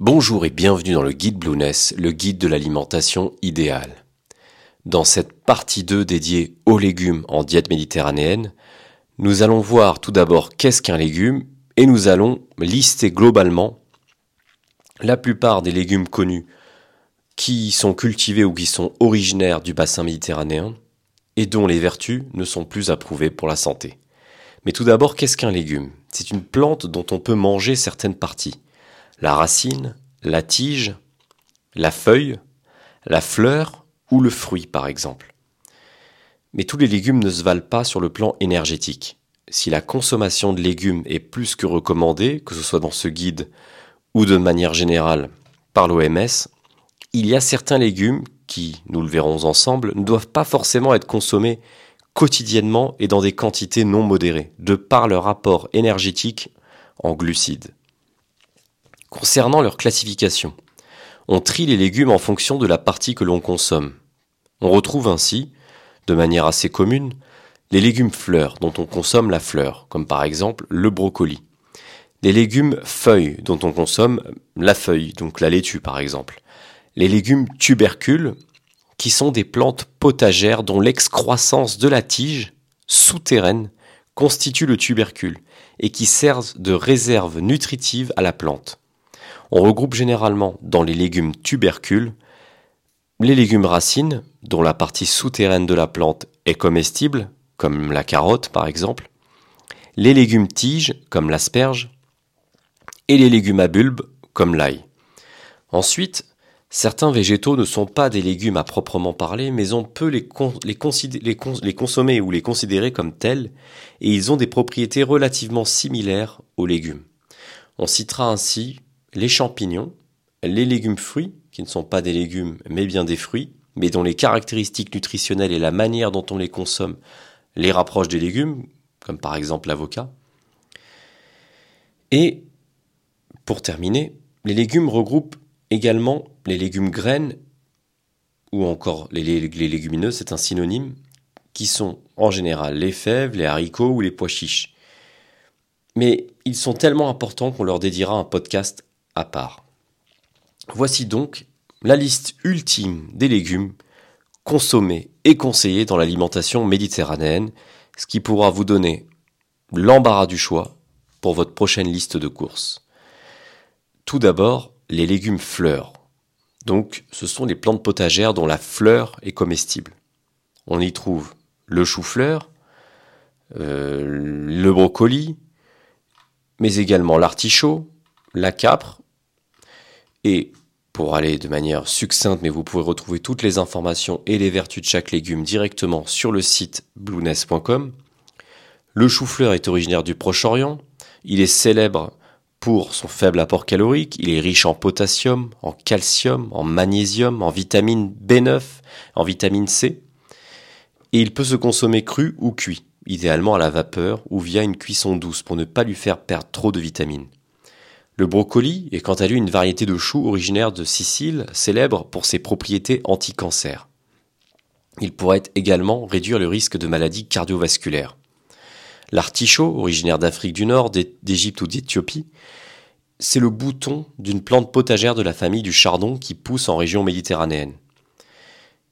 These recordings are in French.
Bonjour et bienvenue dans le guide Blueness, le guide de l'alimentation idéale. Dans cette partie 2 dédiée aux légumes en diète méditerranéenne, nous allons voir tout d'abord qu'est-ce qu'un légume et nous allons lister globalement la plupart des légumes connus qui sont cultivés ou qui sont originaires du bassin méditerranéen et dont les vertus ne sont plus approuvées pour la santé. Mais tout d'abord, qu'est-ce qu'un légume? C'est une plante dont on peut manger certaines parties la racine, la tige, la feuille, la fleur ou le fruit par exemple. Mais tous les légumes ne se valent pas sur le plan énergétique. Si la consommation de légumes est plus que recommandée, que ce soit dans ce guide ou de manière générale par l'OMS, il y a certains légumes qui, nous le verrons ensemble, ne doivent pas forcément être consommés quotidiennement et dans des quantités non modérées, de par leur apport énergétique en glucides. Concernant leur classification, on trie les légumes en fonction de la partie que l'on consomme. On retrouve ainsi, de manière assez commune, les légumes fleurs dont on consomme la fleur, comme par exemple le brocoli. Les légumes feuilles dont on consomme la feuille, donc la laitue par exemple. Les légumes tubercules, qui sont des plantes potagères dont l'excroissance de la tige souterraine constitue le tubercule et qui servent de réserve nutritive à la plante. On regroupe généralement dans les légumes tubercules les légumes racines, dont la partie souterraine de la plante est comestible, comme la carotte par exemple, les légumes tiges, comme l'asperge, et les légumes à bulbes, comme l'ail. Ensuite, certains végétaux ne sont pas des légumes à proprement parler, mais on peut les, les consommer ou les considérer comme tels, et ils ont des propriétés relativement similaires aux légumes. On citera ainsi les champignons, les légumes fruits, qui ne sont pas des légumes mais bien des fruits, mais dont les caractéristiques nutritionnelles et la manière dont on les consomme les rapprochent des légumes, comme par exemple l'avocat. Et pour terminer, les légumes regroupent également les légumes graines ou encore les, légumineuses, c'est un synonyme, qui sont en général les fèves, les haricots ou les pois chiches. Mais ils sont tellement importants qu'on leur dédiera un podcast part. Voici donc la liste ultime des légumes consommés et conseillés dans l'alimentation méditerranéenne, ce qui pourra vous donner l'embarras du choix pour votre prochaine liste de courses. Tout d'abord, les légumes fleurs. Donc, ce sont les plantes potagères dont la fleur est comestible. On y trouve le chou-fleur, euh, le brocoli, mais également l'artichaut, la capre, et pour aller de manière succincte, mais vous pouvez retrouver toutes les informations et les vertus de chaque légume directement sur le site blueness.com. Le chou-fleur est originaire du Proche-Orient. Il est célèbre pour son faible apport calorique. Il est riche en potassium, en calcium, en magnésium, en vitamine B9, en vitamine C. Et il peut se consommer cru ou cuit, idéalement à la vapeur ou via une cuisson douce pour ne pas lui faire perdre trop de vitamines. Le brocoli est quant à lui une variété de chou originaire de Sicile, célèbre pour ses propriétés anti-cancer. Il pourrait également réduire le risque de maladies cardiovasculaires. L'artichaut, originaire d'Afrique du Nord, d'Égypte ou d'Éthiopie, c'est le bouton d'une plante potagère de la famille du chardon qui pousse en région méditerranéenne.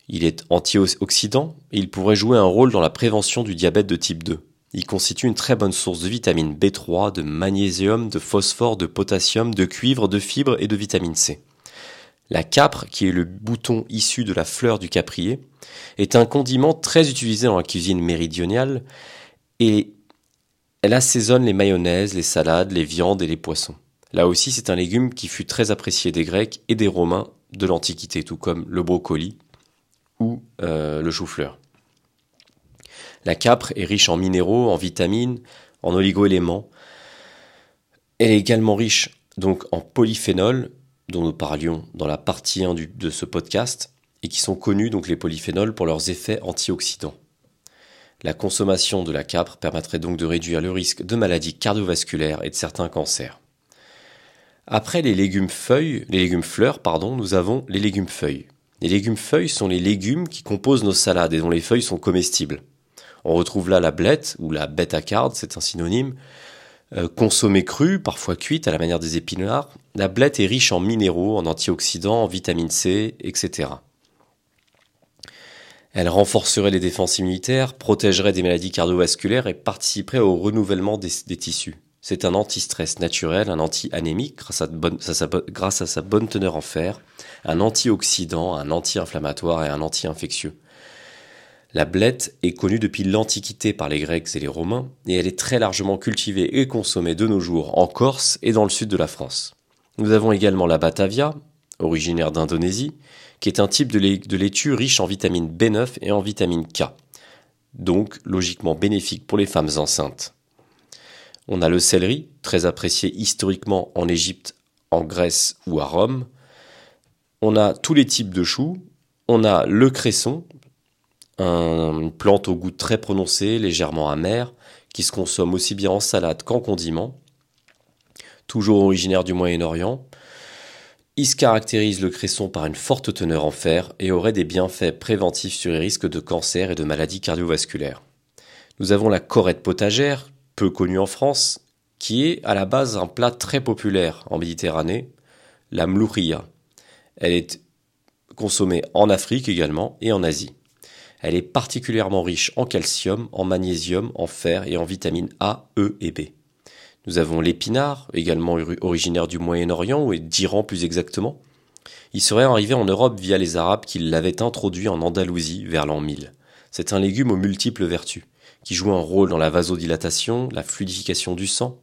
Il est antioxydant et il pourrait jouer un rôle dans la prévention du diabète de type 2. Il constitue une très bonne source de vitamine B3, de magnésium, de phosphore, de potassium, de cuivre, de fibres et de vitamine C. La capre, qui est le bouton issu de la fleur du caprier, est un condiment très utilisé dans la cuisine méridionale et elle assaisonne les mayonnaises, les salades, les viandes et les poissons. Là aussi, c'est un légume qui fut très apprécié des Grecs et des Romains de l'Antiquité, tout comme le brocoli ou euh, le chou-fleur. La capre est riche en minéraux, en vitamines, en oligoéléments. Elle est également riche donc en polyphénols, dont nous parlions dans la partie 1 de ce podcast, et qui sont connus donc les polyphénols pour leurs effets antioxydants. La consommation de la capre permettrait donc de réduire le risque de maladies cardiovasculaires et de certains cancers. Après les légumes feuilles, les légumes fleurs, pardon, nous avons les légumes feuilles. Les légumes feuilles sont les légumes qui composent nos salades et dont les feuilles sont comestibles. On retrouve là la blette ou la bête à c'est un synonyme, Euh, consommée crue, parfois cuite à la manière des épinards, la blette est riche en minéraux, en antioxydants, en vitamine C, etc. Elle renforcerait les défenses immunitaires, protégerait des maladies cardiovasculaires et participerait au renouvellement des, tissus. C'est un anti-stress naturel, un anti-anémique grâce, grâce à sa bonne teneur en fer, un antioxydant, un anti-inflammatoire et un anti-infectieux. La blette est connue depuis l'Antiquité par les Grecs et les Romains, et elle est très largement cultivée et consommée de nos jours en Corse et dans le sud de la France. Nous avons également la Batavia, originaire d'Indonésie, qui est un type de laitue riche en vitamine B9 et en vitamine K, donc logiquement bénéfique pour les femmes enceintes. On a le céleri, très apprécié historiquement en Égypte, en Grèce ou à Rome. On a tous les types de choux. On a le cresson, une plante au goût très prononcé, légèrement amer, qui se consomme aussi bien en salade qu'en condiment. Toujours originaire du Moyen-Orient, il se caractérise le cresson par une forte teneur en fer et aurait des bienfaits préventifs sur les risques de cancer et de maladies cardiovasculaires. Nous avons la corette potagère, peu connue en France, qui est à la base un plat très populaire en Méditerranée, la mlouria. Elle est consommée en Afrique également et en Asie. Elle est particulièrement riche en calcium, en magnésium, en fer et en vitamines A, E et B. Nous avons l'épinard, également originaire du Moyen-Orient, ou d'Iran plus exactement. Il serait arrivé en Europe via les Arabes qui l'avaient introduit en Andalousie vers l'an 1000. C'est un légume aux multiples vertus, qui joue un rôle dans la vasodilatation, la fluidification du sang,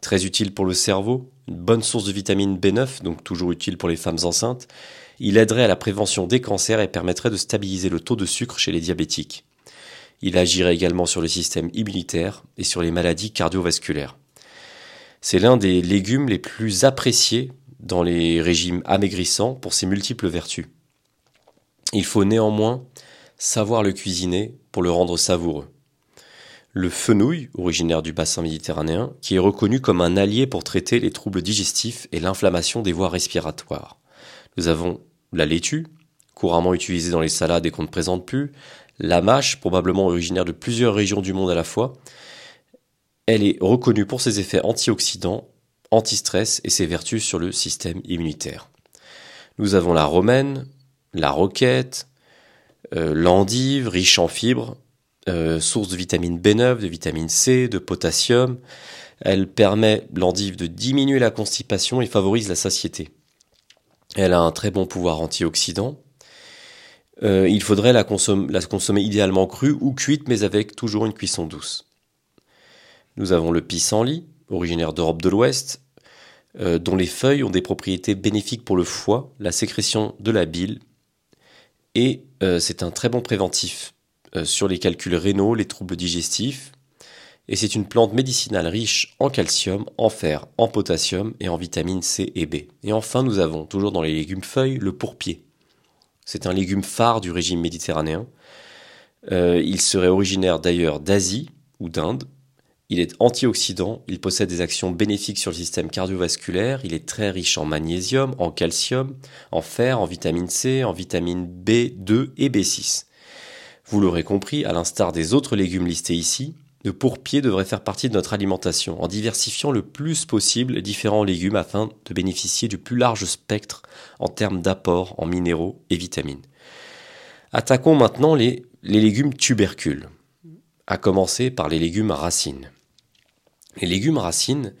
très utile pour le cerveau, une bonne source de vitamine B9, donc toujours utile pour les femmes enceintes, il aiderait à la prévention des cancers et permettrait de stabiliser le taux de sucre chez les diabétiques. Il agirait également sur le système immunitaire et sur les maladies cardiovasculaires. C'est l'un des légumes les plus appréciés dans les régimes amaigrissants pour ses multiples vertus. Il faut néanmoins savoir le cuisiner pour le rendre savoureux. Le fenouil, originaire du bassin méditerranéen, qui est reconnu comme un allié pour traiter les troubles digestifs et l'inflammation des voies respiratoires. Nous avons la laitue, couramment utilisée dans les salades et qu'on ne présente plus, la mâche, probablement originaire de plusieurs régions du monde à la fois. Elle est reconnue pour ses effets antioxydants, anti-stress et ses vertus sur le système immunitaire. Nous avons la romaine, la roquette, euh, l'endive, riche en fibres, euh, source de vitamine B9, de vitamine C, de potassium. Elle permet, l'endive, de diminuer la constipation et favorise la satiété. Elle a un très bon pouvoir antioxydant. Euh, il faudrait la, consommer idéalement crue ou cuite, mais avec toujours une cuisson douce. Nous avons le pissenlit, originaire d'Europe de l'Ouest, euh, dont les feuilles ont des propriétés bénéfiques pour le foie, la sécrétion de la bile, et euh, c'est un très bon préventif sur les calculs rénaux, les troubles digestifs, et c'est une plante médicinale riche en calcium, en fer, en potassium et en vitamines C et B. Et enfin, nous avons, toujours dans les légumes feuilles, le pourpier. C'est un légume phare du régime méditerranéen. Euh, il serait originaire d'ailleurs d'Asie ou d'Inde. Il est antioxydant, il possède des actions bénéfiques sur le système cardiovasculaire, il est très riche en magnésium, en calcium, en fer, en vitamine C, en vitamine B2 et B6. Vous l'aurez compris, à l'instar des autres légumes listés ici, le pourpier devrait faire partie de notre alimentation en diversifiant le plus possible les différents légumes afin de bénéficier du plus large spectre en termes d'apports en minéraux et vitamines. Attaquons maintenant les, légumes tubercules, à commencer par les légumes racines. Les légumes racines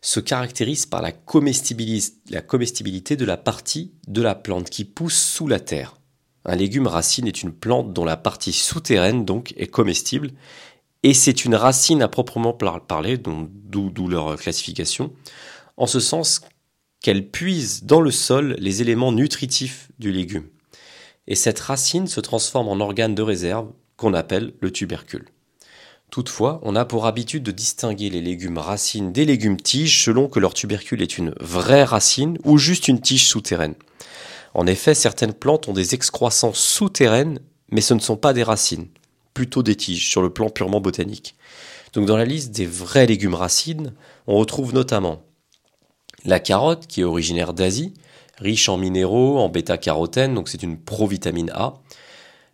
se caractérisent par la comestibilité de la partie de la plante qui pousse sous la terre. Un légume racine est une plante dont la partie souterraine donc est comestible et c'est une racine à proprement parler, d'où leur classification, en ce sens qu'elle puise dans le sol les éléments nutritifs du légume. Et cette racine se transforme en organe de réserve qu'on appelle le tubercule. Toutefois, on a pour habitude de distinguer les légumes racines des légumes tiges selon que leur tubercule est une vraie racine ou juste une tige souterraine. En effet, certaines plantes ont des excroissances souterraines, mais ce ne sont pas des racines plutôt des tiges sur le plan purement botanique. Donc dans la liste des vrais légumes racines, on retrouve notamment la carotte qui est originaire d'Asie, riche en minéraux, en bêta-carotène, donc c'est une provitamine A.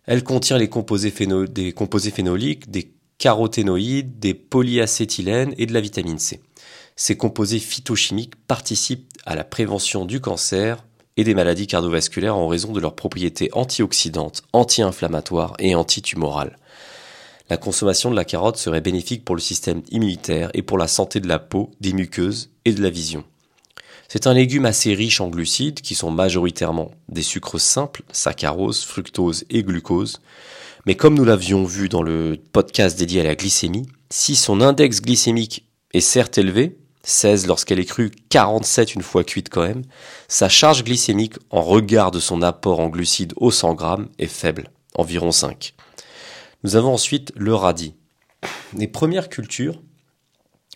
Elle contient des composés phénoliques, des caroténoïdes, des polyacétylènes et de la vitamine C. Ces composés phytochimiques participent à la prévention du cancer et des maladies cardiovasculaires en raison de leurs propriétés antioxydantes, anti-inflammatoires et antitumorales. La consommation de la carotte serait bénéfique pour le système immunitaire et pour la santé de la peau, des muqueuses et de la vision. C'est un légume assez riche en glucides qui sont majoritairement des sucres simples, saccharose, fructose et glucose. Mais comme nous l'avions vu dans le podcast dédié à la glycémie, si son index glycémique est certes élevé, 16 lorsqu'elle est crue, 47 une fois cuite quand même, sa charge glycémique en regard de son apport en glucides au 100 grammes est faible, environ 5. Nous avons ensuite le radis. Les premières cultures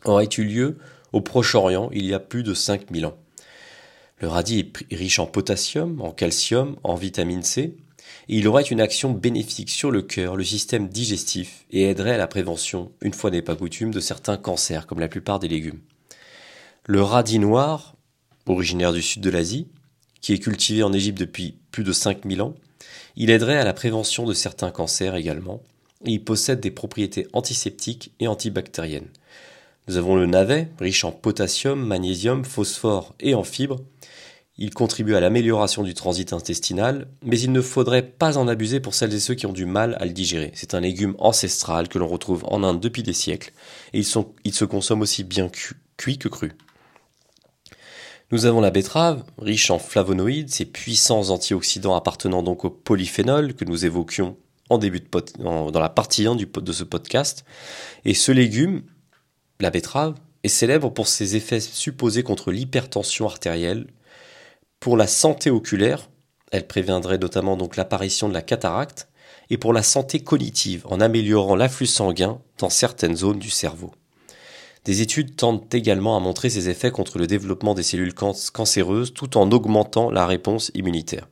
auraient eu lieu au Proche-Orient il y a plus de 5000 ans. Le radis est riche en potassium, en calcium, en vitamine C, et il aurait une action bénéfique sur le cœur, le système digestif, et aiderait à la prévention, une fois n'est pas coutume, de certains cancers, comme la plupart des légumes. Le radis noir, originaire du sud de l'Asie, qui est cultivé en Égypte depuis plus de 5000 ans, il aiderait à la prévention de certains cancers également, et il possède des propriétés antiseptiques et antibactériennes. Nous avons le navet, riche en potassium, magnésium, phosphore et en fibres. Il contribue à l'amélioration du transit intestinal, mais il ne faudrait pas en abuser pour celles et ceux qui ont du mal à le digérer. C'est un légume ancestral que l'on retrouve en Inde depuis des siècles, et il, se consomme aussi bien cuit que cru. Nous avons la betterave, riche en flavonoïdes, ces puissants antioxydants appartenant donc au polyphénol que nous évoquions en début de dans la partie 1 du, de ce podcast. Et ce légume, la betterave, est célèbre pour ses effets supposés contre l'hypertension artérielle. Pour la santé oculaire, elle préviendrait notamment donc l'apparition de la cataracte, et pour la santé cognitive, en améliorant l'afflux sanguin dans certaines zones du cerveau. Des études tentent également à montrer ses effets contre le développement des cellules cancéreuses tout en augmentant la réponse immunitaire.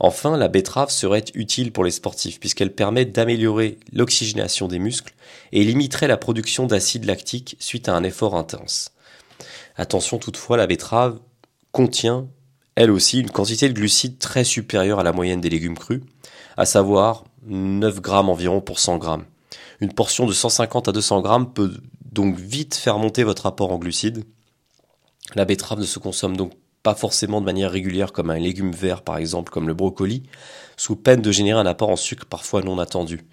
Enfin, la betterave serait utile pour les sportifs puisqu'elle permet d'améliorer l'oxygénation des muscles et limiterait la production d'acide lactique suite à un effort intense. Attention toutefois, la betterave contient elle aussi une quantité de glucides très supérieure à la moyenne des légumes crus, à savoir 9 grammes environ pour 100 grammes. Une portion de 150 à 200 grammes peut donc vite faire monter votre apport en glucides. La betterave ne se consomme donc pas forcément de manière régulière comme un légume vert par exemple comme le brocoli, sous peine de générer un apport en sucre parfois non attendu.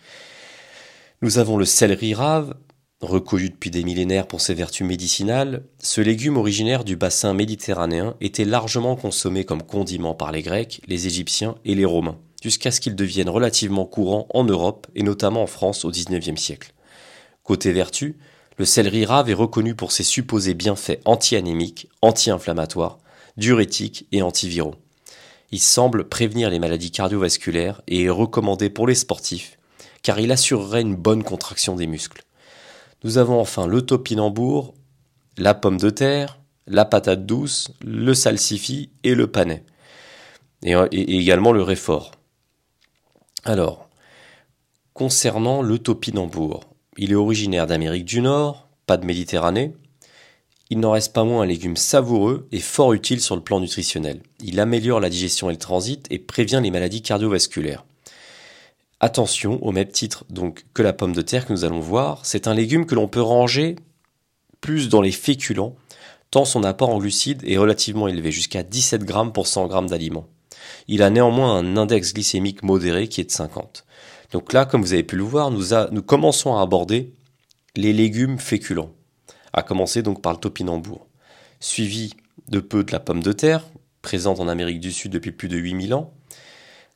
Nous avons le céleri rave, reconnu depuis des millénaires pour ses vertus médicinales, ce légume originaire du bassin méditerranéen était largement consommé comme condiment par les Grecs, les Égyptiens et les Romains, jusqu'à ce qu'il devienne relativement courant en Europe et notamment en France au XIXe siècle. Côté vertu, le céleri rave est reconnu pour ses supposés bienfaits anti-anémiques, anti-inflammatoires, diurétiques et antiviraux. Il semble prévenir les maladies cardiovasculaires et est recommandé pour les sportifs car il assurerait une bonne contraction des muscles. Nous avons enfin le topinambour, la pomme de terre, la patate douce, le salsifis et le panais. Et, et également le réfort. Alors, concernant le topinambour, il est originaire d'Amérique du Nord, pas de Méditerranée, il n'en reste pas moins un légume savoureux et fort utile sur le plan nutritionnel. Il améliore la digestion et le transit et prévient les maladies cardiovasculaires. Attention, au même titre donc que la pomme de terre que nous allons voir, c'est un légume que l'on peut ranger plus dans les féculents, tant son apport en glucides est relativement élevé, jusqu'à 17 grammes pour 100 grammes d'aliments. Il a néanmoins un index glycémique modéré qui est de 50. Donc là, comme vous avez pu le voir, nous, nous commençons à aborder les légumes féculents à commencer donc par le topinambour, suivi de peu de la pomme de terre, présente en Amérique du Sud depuis plus de 8000 ans.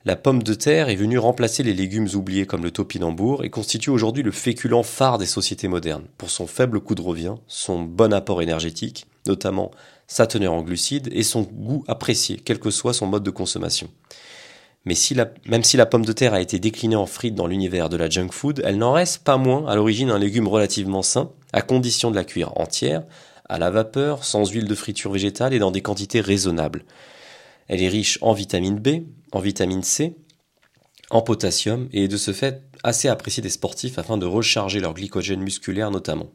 La pomme de terre est venue remplacer les légumes oubliés comme le topinambour et constitue aujourd'hui le féculent phare des sociétés modernes, pour son faible coût de revient, son bon apport énergétique, notamment sa teneur en glucides et son goût apprécié, quel que soit son mode de consommation. Mais même si la pomme de terre a été déclinée en frites dans l'univers de la junk food, elle n'en reste pas moins à l'origine un légume relativement sain, à condition de la cuire entière, à la vapeur, sans huile de friture végétale et dans des quantités raisonnables. Elle est riche en vitamine B, en vitamine C, en potassium et est de ce fait assez appréciée des sportifs afin de recharger leur glycogène musculaire notamment.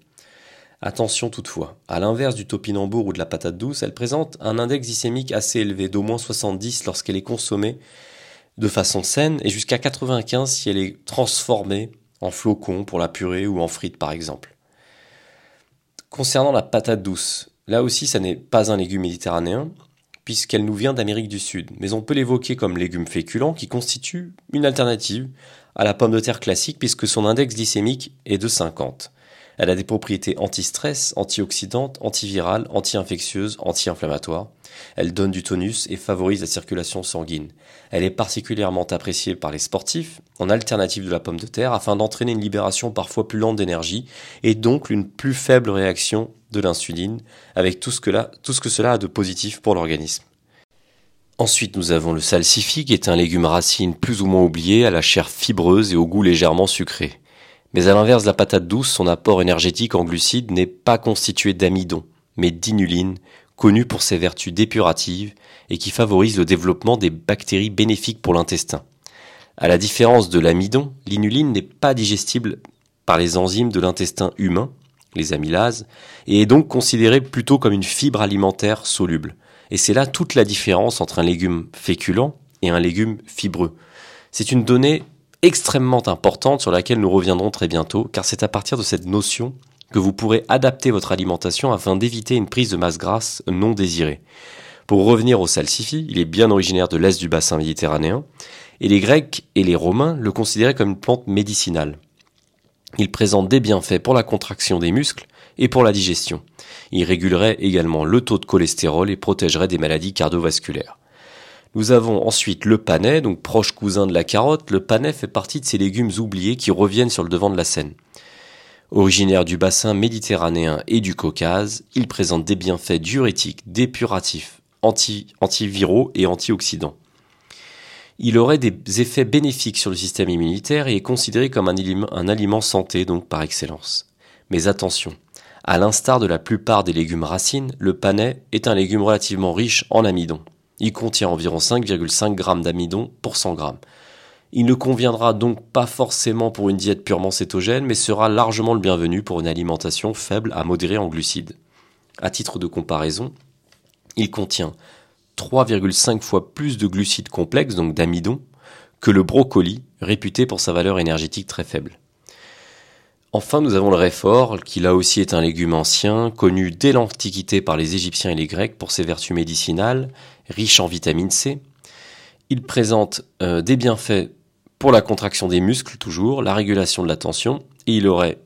Attention toutefois, à l'inverse du topinambour ou de la patate douce, elle présente un index glycémique assez élevé d'au moins 70 lorsqu'elle est consommée de façon saine et jusqu'à 95 si elle est transformée en flocons pour la purée ou en frites par exemple. Concernant la patate douce, là aussi ça n'est pas un légume méditerranéen, puisqu'elle nous vient d'Amérique du Sud, mais on peut l'évoquer comme légume féculent qui constitue une alternative à la pomme de terre classique puisque son index glycémique est de 50. Elle a des propriétés anti-stress, antioxydantes, antivirales, anti-infectieuses, anti-inflammatoires. Elle donne du tonus et favorise la circulation sanguine. Elle est particulièrement appréciée par les sportifs, en alternative de la pomme de terre, afin d'entraîner une libération parfois plus lente d'énergie et donc une plus faible réaction de l'insuline, avec tout ce, que tout ce que cela a de positif pour l'organisme. Ensuite, nous avons le salsifis, qui est un légume racine plus ou moins oublié, à la chair fibreuse et au goût légèrement sucré. Mais à l'inverse de la patate douce, son apport énergétique en glucides n'est pas constitué d'amidon, mais d'inuline, connu pour ses vertus dépuratives et qui favorise le développement des bactéries bénéfiques pour l'intestin. À la différence de l'amidon, l'inuline n'est pas digestible par les enzymes de l'intestin humain, les amylases, et est donc considérée plutôt comme une fibre alimentaire soluble. Et c'est là toute la différence entre un légume féculent et un légume fibreux. C'est une donnée extrêmement importante sur laquelle nous reviendrons très bientôt, car c'est à partir de cette notion que vous pourrez adapter votre alimentation afin d'éviter une prise de masse grasse non désirée. Pour revenir au salsifis, il est bien originaire de l'est du bassin méditerranéen, et les Grecs et les Romains le considéraient comme une plante médicinale. Il présente des bienfaits pour la contraction des muscles et pour la digestion. Il régulerait également le taux de cholestérol et protégerait des maladies cardiovasculaires. Nous avons ensuite le panais, donc proche cousin de la carotte. Le panais fait partie de ces légumes oubliés qui reviennent sur le devant de la scène. Originaire du bassin méditerranéen et du Caucase, il présente des bienfaits diurétiques, dépuratifs, anti antiviraux et antioxydants. Il aurait des effets bénéfiques sur le système immunitaire et est considéré comme un aliment, santé, donc par excellence. Mais attention, à l'instar de la plupart des légumes racines, le panais est un légume relativement riche en amidon. Il contient environ 5,5 g d'amidon pour 100 g. Il ne conviendra donc pas forcément pour une diète purement cétogène, mais sera largement le bienvenu pour une alimentation faible à modérée en glucides. À titre de comparaison, il contient 3,5 fois plus de glucides complexes, donc d'amidon, que le brocoli, réputé pour sa valeur énergétique très faible. Enfin, nous avons le réfort, qui là aussi est un légume ancien, connu dès l'Antiquité par les Égyptiens et les Grecs pour ses vertus médicinales, riche en vitamine C. Il présente euh, des bienfaits pour la contraction des muscles toujours, la régulation de la tension, et il aurait,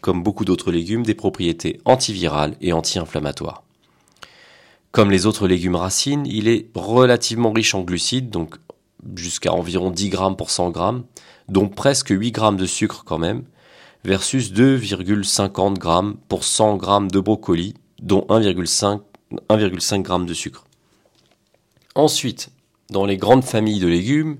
comme beaucoup d'autres légumes, des propriétés antivirales et anti-inflammatoires. Comme les autres légumes racines, il est relativement riche en glucides, donc jusqu'à environ 10 grammes pour 100 grammes, dont presque 8 grammes de sucre quand même, versus 2,50 grammes pour 100 grammes de brocoli, dont 1,5 g de sucre. Ensuite, dans les grandes familles de légumes,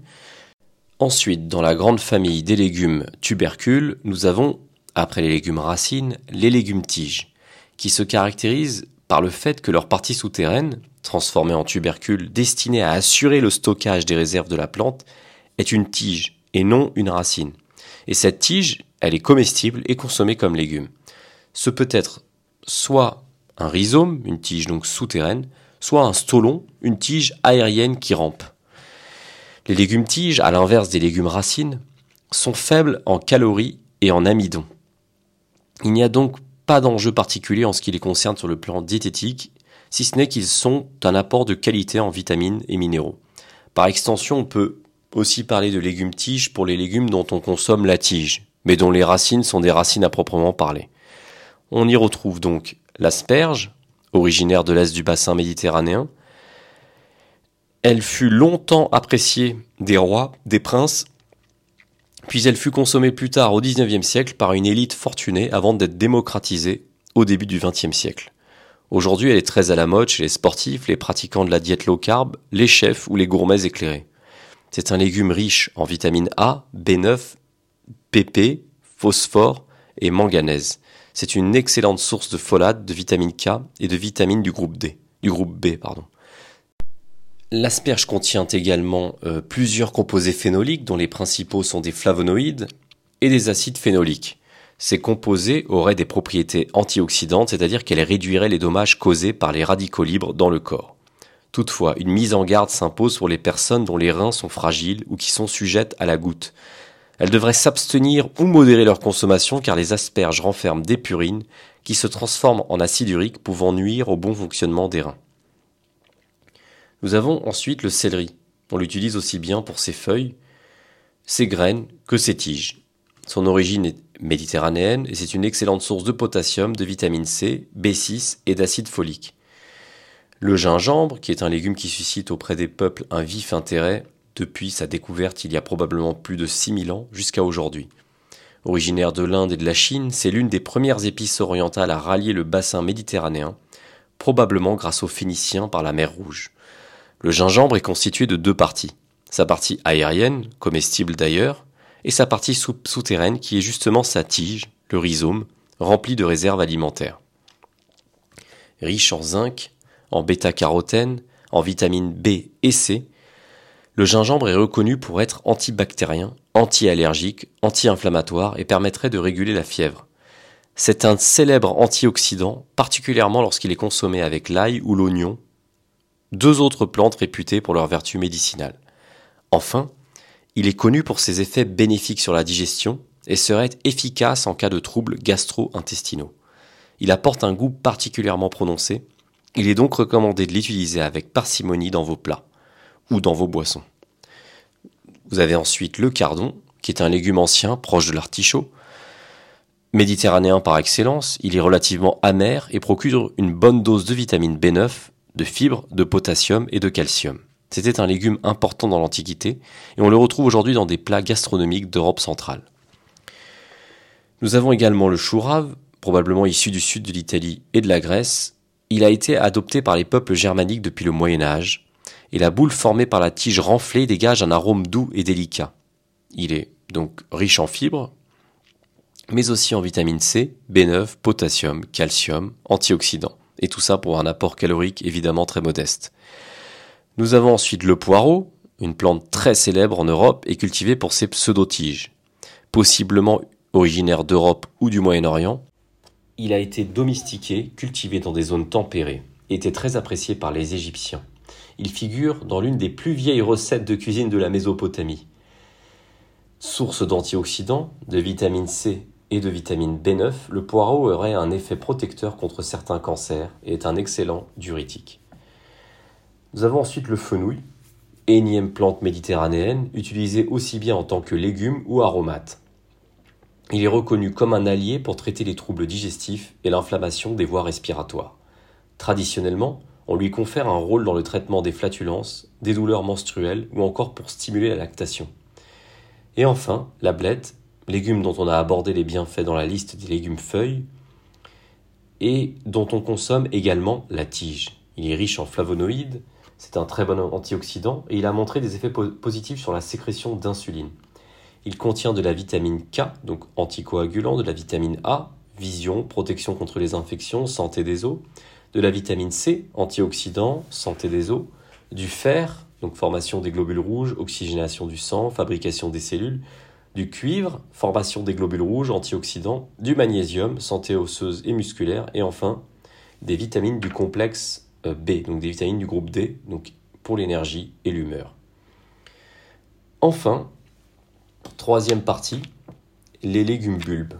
ensuite, dans la grande famille des légumes tubercules, nous avons, après les légumes racines, les légumes tiges, qui se caractérisent par le fait que leur partie souterraine, transformée en tubercule destinée à assurer le stockage des réserves de la plante, est une tige et non une racine. Et cette tige, elle est comestible et consommée comme légume. Ce peut être soit un rhizome, une tige donc souterraine, soit un stolon, une tige aérienne qui rampe. Les légumes tiges, à l'inverse des légumes racines, sont faibles en calories et en amidon. Il n'y a donc pas d'enjeu particulier en ce qui les concerne sur le plan diététique, si ce n'est qu'ils sont un apport de qualité en vitamines et minéraux. Par extension, on peut aussi parler de légumes tiges pour les légumes dont on consomme la tige, mais dont les racines sont des racines à proprement parler. On y retrouve donc l'asperge, originaire de l'est du bassin méditerranéen. Elle fut longtemps appréciée des rois, des princes, puis elle fut consommée plus tard au XIXe siècle par une élite fortunée avant d'être démocratisée au début du XXe siècle. Aujourd'hui, elle est très à la mode chez les sportifs, les pratiquants de la diète low carb, les chefs ou les gourmets éclairés. C'est un légume riche en vitamines A, B9, PP, phosphore et manganèse. C'est une excellente source de folate, de vitamine K et de vitamines du groupe D, du groupe B. L'asperge contient également euh, plusieurs composés phénoliques dont les principaux sont des flavonoïdes et des acides phénoliques. Ces composés auraient des propriétés antioxydantes, c'est-à-dire qu'elles réduiraient les dommages causés par les radicaux libres dans le corps. Toutefois, une mise en garde s'impose pour les personnes dont les reins sont fragiles ou qui sont sujettes à la goutte. Elles devraient s'abstenir ou modérer leur consommation car les asperges renferment des purines qui se transforme en acide urique pouvant nuire au bon fonctionnement des reins. Nous avons ensuite le céleri. On l'utilise aussi bien pour ses feuilles, ses graines que ses tiges. Son origine est méditerranéenne et c'est une excellente source de potassium, de vitamine C, B6 et d'acide folique. Le gingembre, qui est un légume qui suscite auprès des peuples un vif intérêt depuis sa découverte il y a probablement plus de 6000 ans jusqu'à aujourd'hui. Originaire de l'Inde et de la Chine, c'est l'une des premières épices orientales à rallier le bassin méditerranéen, probablement grâce aux Phéniciens par la mer Rouge. Le gingembre est constitué de deux parties. Sa partie aérienne, comestible d'ailleurs, et sa partie souterraine qui est justement sa tige, le rhizome, rempli de réserves alimentaires. Riche en zinc, en bêta-carotène, en vitamines B et C, le gingembre est reconnu pour être antibactérien, anti-allergique, anti-inflammatoire et permettrait de réguler la fièvre. C'est un célèbre antioxydant, particulièrement lorsqu'il est consommé avec l'ail ou l'oignon, deux autres plantes réputées pour leurs vertus médicinales. Enfin, il est connu pour ses effets bénéfiques sur la digestion et serait efficace en cas de troubles gastro-intestinaux. Il apporte un goût particulièrement prononcé. Il est donc recommandé de l'utiliser avec parcimonie dans vos plats ou dans vos boissons. Vous avez ensuite le cardon, qui est un légume ancien proche de l'artichaut. Méditerranéen par excellence, il est relativement amer et procure une bonne dose de vitamine B9, de fibres, de potassium et de calcium. C'était un légume important dans l'Antiquité et on le retrouve aujourd'hui dans des plats gastronomiques d'Europe centrale. Nous avons également le chou rave, probablement issu du sud de l'Italie et de la Grèce. Il a été adopté par les peuples germaniques depuis le Moyen Âge et la boule formée par la tige renflée dégage un arôme doux et délicat. Il est donc riche en fibres, mais aussi en vitamine C, B9, potassium, calcium, antioxydants. Et tout ça pour un apport calorique évidemment très modeste. Nous avons ensuite le poireau, une plante très célèbre en Europe et cultivée pour ses pseudotiges. Possiblement originaire d'Europe ou du Moyen-Orient, il a été domestiqué, cultivé dans des zones tempérées, et était très apprécié par les Égyptiens. Il figure dans l'une des plus vieilles recettes de cuisine de la Mésopotamie. Source d'antioxydants, de vitamine C et de vitamine B9, le poireau aurait un effet protecteur contre certains cancers et est un excellent diurétique. Nous avons ensuite le fenouil, énième plante méditerranéenne, utilisée aussi bien en tant que légume ou aromate. Il est reconnu comme un allié pour traiter les troubles digestifs et l'inflammation des voies respiratoires. Traditionnellement, on lui confère un rôle dans le traitement des flatulences, des douleurs menstruelles ou encore pour stimuler la lactation. Et enfin, la blette, légume dont on a abordé les bienfaits dans la liste des légumes feuilles, et dont on consomme également la tige. Il est riche en flavonoïdes, c'est un très bon antioxydant et il a montré des effets positifs sur la sécrétion d'insuline. Il contient de la vitamine K, donc anticoagulant, de la vitamine A, vision, protection contre les infections, santé des os, de la vitamine C, antioxydant, santé des os, du fer, donc formation des globules rouges, oxygénation du sang, fabrication des cellules, du cuivre, formation des globules rouges, antioxydants, du magnésium, santé osseuse et musculaire, et enfin des vitamines du complexe euh, B, donc des vitamines du groupe D, donc pour l'énergie et l'humeur. Enfin, troisième partie, les légumes bulbes.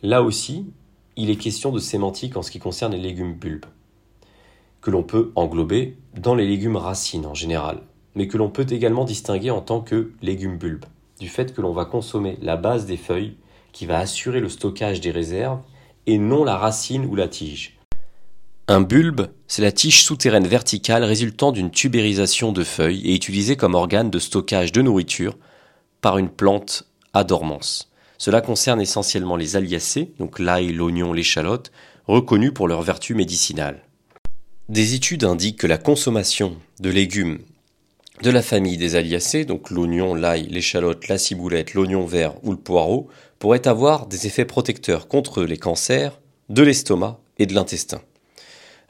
Là aussi, il est question de sémantique en ce qui concerne les légumes bulbes, que l'on peut englober dans les légumes racines en général, mais que l'on peut également distinguer en tant que légumes bulbes, du fait que l'on va consommer la base des feuilles qui va assurer le stockage des réserves et non la racine ou la tige. Un bulbe, c'est la tige souterraine verticale résultant d'une tubérisation de feuilles et utilisée comme organe de stockage de nourriture par une plante à dormance. Cela concerne essentiellement les aliacées, donc l'ail, l'oignon, l'échalote, reconnus pour leurs vertus médicinales. Des études indiquent que la consommation de légumes de la famille des aliacées, donc l'oignon, l'ail, l'échalote, la ciboulette, l'oignon vert ou le poireau, pourrait avoir des effets protecteurs contre les cancers de l'estomac et de l'intestin.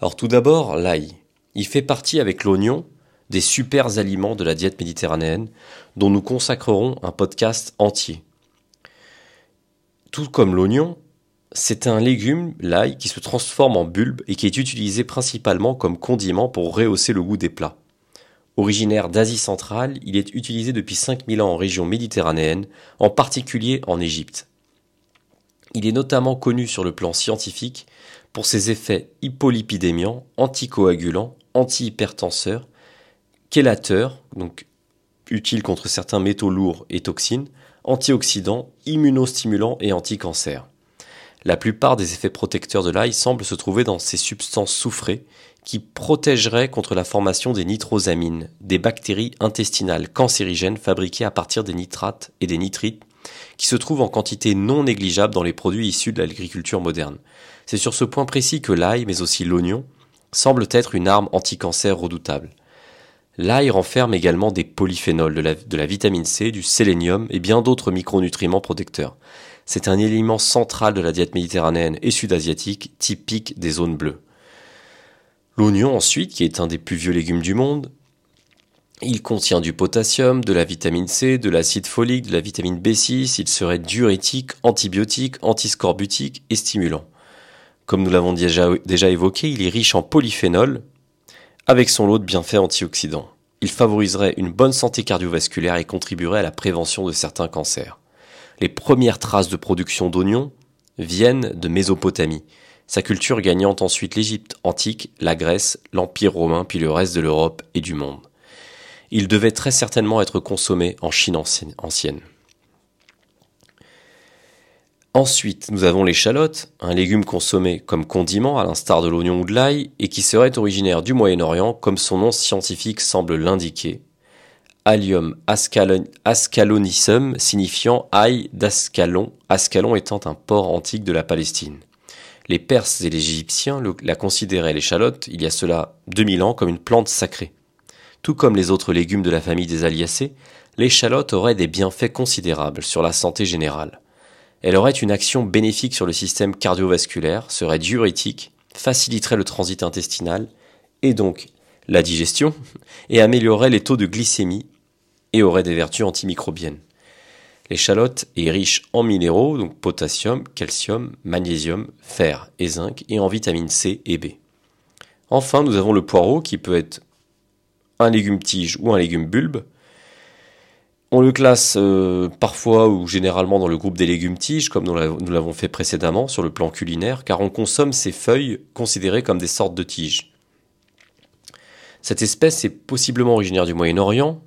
Alors tout d'abord, l'ail. Il fait partie avec l'oignon des super aliments de la diète méditerranéenne dont nous consacrerons un podcast entier. Tout comme l'oignon, c'est un légume, l'ail, qui se transforme en bulbe et qui est utilisé principalement comme condiment pour rehausser le goût des plats. Originaire d'Asie centrale, il est utilisé depuis 5000 ans en région méditerranéenne, en particulier en Égypte. Il est notamment connu sur le plan scientifique pour ses effets hypolipidémiants, anticoagulants, antihypertenseurs, chélateurs, donc utiles contre certains métaux lourds et toxines, antioxydants, immunostimulants et anticancers. La plupart des effets protecteurs de l'ail semblent se trouver dans ces substances soufrées qui protégeraient contre la formation des nitrosamines, des bactéries intestinales cancérigènes fabriquées à partir des nitrates et des nitrites qui se trouvent en quantité non négligeable dans les produits issus de l'agriculture moderne. C'est sur ce point précis que l'ail, mais aussi l'oignon, semblent être une arme anticancer redoutable. L'ail renferme également des polyphénols, de la, de la vitamine C, du sélénium et bien d'autres micronutriments protecteurs. C'est un élément central de la diète méditerranéenne et sud-asiatique, typique des zones bleues. L'oignon ensuite, qui est un des plus vieux légumes du monde, il contient du potassium, de la vitamine C, de l'acide folique, de la vitamine B6, il serait diurétique, antibiotique, antiscorbutique et stimulant. Comme nous l'avons déjà, évoqué, il est riche en polyphénol, avec son lot de bienfaits antioxydants. Il favoriserait une bonne santé cardiovasculaire et contribuerait à la prévention de certains cancers. Les premières traces de production d'oignons viennent de Mésopotamie, sa culture gagnant ensuite l'Égypte antique, la Grèce, l'Empire romain, puis le reste de l'Europe et du monde. Il devait très certainement être consommé en Chine ancienne. Ensuite, nous avons l'échalote, un légume consommé comme condiment à l'instar de l'oignon ou de l'ail et qui serait originaire du Moyen-Orient comme son nom scientifique semble l'indiquer. Allium ascalonissum signifiant ail d'Ascalon, Ascalon étant un port antique de la Palestine. Les Perses et les Égyptiens la considéraient l'échalote, il y a cela 2000 ans, comme une plante sacrée. Tout comme les autres légumes de la famille des Aliacées, l'échalote aurait des bienfaits considérables sur la santé générale. Elle aurait une action bénéfique sur le système cardiovasculaire, serait diurétique, faciliterait le transit intestinal, et donc la digestion, et améliorerait les taux de glycémie, et aurait des vertus antimicrobiennes. L'échalote est riche en minéraux, donc potassium, calcium, magnésium, fer et zinc, et en vitamines C et B. Enfin, nous avons le poireau qui peut être un légume tige ou un légume bulbe, on le classe euh, parfois ou généralement dans le groupe des légumes tiges, comme nous l'avons fait précédemment sur le plan culinaire, car on consomme ces feuilles considérées comme des sortes de tiges. Cette espèce est possiblement originaire du Moyen-Orient,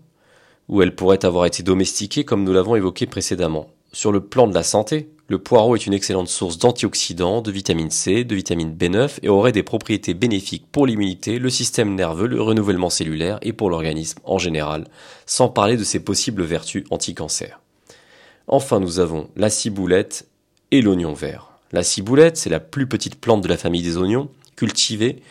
où elle pourrait avoir été domestiquée comme nous l'avons évoqué précédemment. Sur le plan de la santé, le poireau est une excellente source d'antioxydants, de vitamine C, de vitamine B9 et aurait des propriétés bénéfiques pour l'immunité, le système nerveux, le renouvellement cellulaire et pour l'organisme en général, sans parler de ses possibles vertus anti-cancer. Enfin, nous avons la ciboulette et l'oignon vert. La ciboulette, c'est la plus petite plante de la famille des oignons, cultivée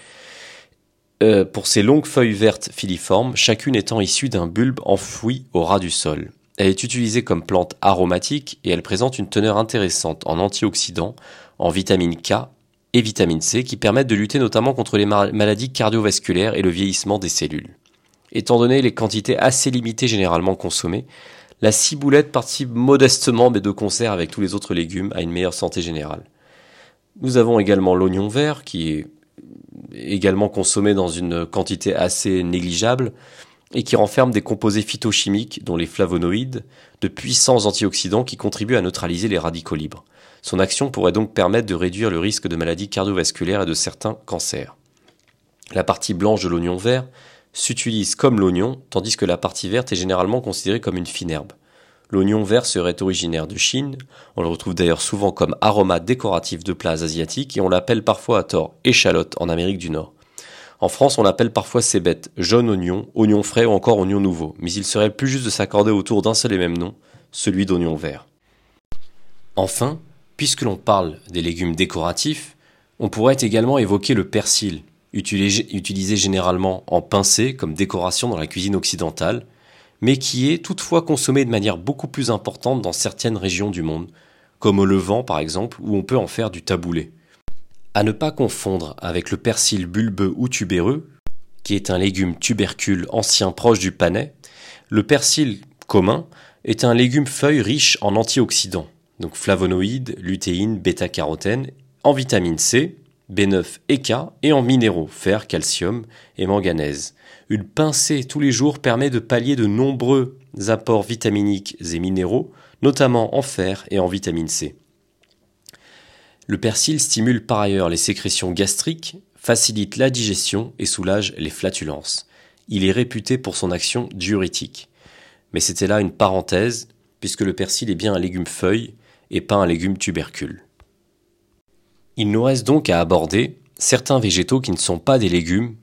euh, pour ses longues feuilles vertes filiformes, chacune étant issue d'un bulbe enfoui au ras du sol. Elle est utilisée comme plante aromatique et elle présente une teneur intéressante en antioxydants, en vitamine K et vitamine C qui permettent de lutter notamment contre les maladies cardiovasculaires et le vieillissement des cellules. Étant donné les quantités assez limitées généralement consommées, la ciboulette participe modestement mais de concert avec tous les autres légumes à une meilleure santé générale. Nous avons également l'oignon vert qui est également consommé dans une quantité assez négligeable, et qui renferme des composés phytochimiques, dont les flavonoïdes, de puissants antioxydants qui contribuent à neutraliser les radicaux libres. Son action pourrait donc permettre de réduire le risque de maladies cardiovasculaires et de certains cancers. La partie blanche de l'oignon vert s'utilise comme l'oignon, tandis que la partie verte est généralement considérée comme une fine herbe. L'oignon vert serait originaire de Chine, on le retrouve d'ailleurs souvent comme aromate décoratif de plats asiatiques et on l'appelle parfois à tort échalote en Amérique du Nord. En France, on l'appelle parfois cébette, jaune oignon, oignon frais ou encore oignon nouveau, mais il serait plus juste de s'accorder autour d'un seul et même nom, celui d'oignon vert. Enfin, puisque l'on parle des légumes décoratifs, on pourrait également évoquer le persil, utilisé généralement en pincée comme décoration dans la cuisine occidentale, mais qui est toutefois consommé de manière beaucoup plus importante dans certaines régions du monde, comme au Levant par exemple, où on peut en faire du taboulé. À ne pas confondre avec le persil bulbeux ou tubéreux, qui est un légume tubercule ancien proche du panais, le persil commun est un légume feuille riche en antioxydants, donc flavonoïdes, lutéine, bêta-carotène, en vitamine C, B9 et K, et en minéraux, fer, calcium et manganèse. Une pincée tous les jours permet de pallier de nombreux apports vitaminiques et minéraux, notamment en fer et en vitamine C. Le persil stimule par ailleurs les sécrétions gastriques, facilite la digestion et soulage les flatulences. Il est réputé pour son action diurétique. Mais c'était là une parenthèse, puisque le persil est bien un légume feuille et pas un légume tubercule. Il nous reste donc à aborder certains végétaux qui ne sont pas des légumes,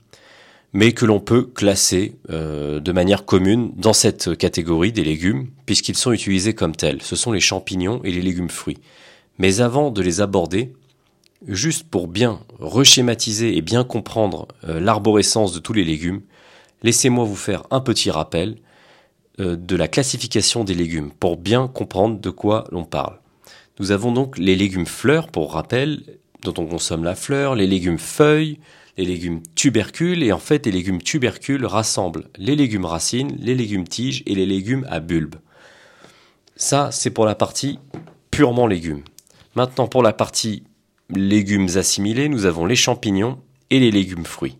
mais que l'on peut classer euh, de manière commune dans cette catégorie des légumes, puisqu'ils sont utilisés comme tels. Ce sont les champignons et les légumes fruits. Mais avant de les aborder, juste pour bien reschématiser et bien comprendre euh, l'arborescence de tous les légumes, laissez-moi vous faire un petit rappel euh, de la classification des légumes, pour bien comprendre de quoi l'on parle. Nous avons donc les légumes fleurs, pour rappel, dont on consomme la fleur, les légumes feuilles, les légumes tubercules, et en fait les légumes tubercules rassemblent les légumes racines, les légumes tiges et les légumes à bulbes. Ça, c'est pour la partie purement légumes. Maintenant, pour la partie légumes assimilés, nous avons les champignons et les légumes fruits.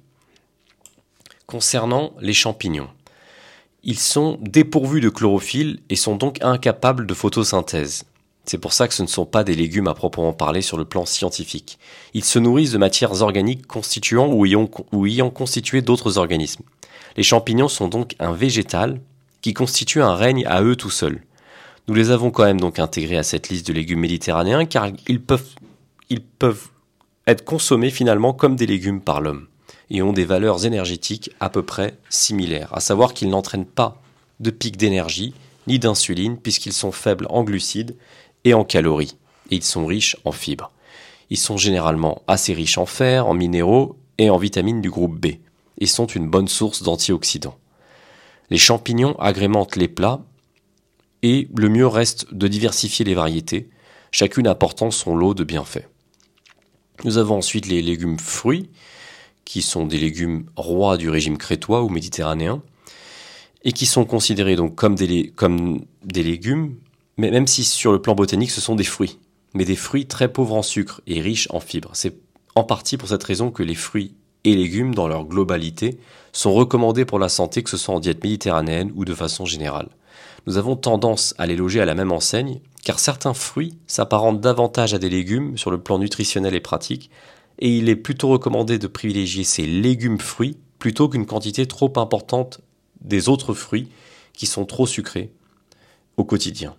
Concernant les champignons, ils sont dépourvus de chlorophylle et sont donc incapables de photosynthèse. C'est pour ça que ce ne sont pas des légumes à proprement parler sur le plan scientifique. Ils se nourrissent de matières organiques constituant ou ayant, constitué d'autres organismes. Les champignons sont donc un végétal qui constitue un règne à eux tout seuls. Nous les avons quand même donc intégrés à cette liste de légumes méditerranéens car ils peuvent, ils peuvent être consommés finalement comme des légumes par l'homme et ont des valeurs énergétiques à peu près similaires, à savoir qu'ils n'entraînent pas de pic d'énergie ni d'insuline puisqu'ils sont faibles en glucides et en calories, et ils sont riches en fibres. Ils sont généralement assez riches en fer, en minéraux et en vitamines du groupe B, et sont une bonne source d'antioxydants. Les champignons agrémentent les plats, et le mieux reste de diversifier les variétés, chacune apportant son lot de bienfaits. Nous avons ensuite les légumes fruits, qui sont des légumes rois du régime crétois ou méditerranéen, et qui sont considérés donc comme des, comme des légumes mais même si sur le plan botanique ce sont des fruits, mais des fruits très pauvres en sucre et riches en fibres. C'est en partie pour cette raison que les fruits et légumes, dans leur globalité, sont recommandés pour la santé, que ce soit en diète méditerranéenne ou de façon générale. Nous avons tendance à les loger à la même enseigne, car certains fruits s'apparentent davantage à des légumes sur le plan nutritionnel et pratique, et il est plutôt recommandé de privilégier ces légumes fruits plutôt qu'une quantité trop importante des autres fruits qui sont trop sucrés au quotidien.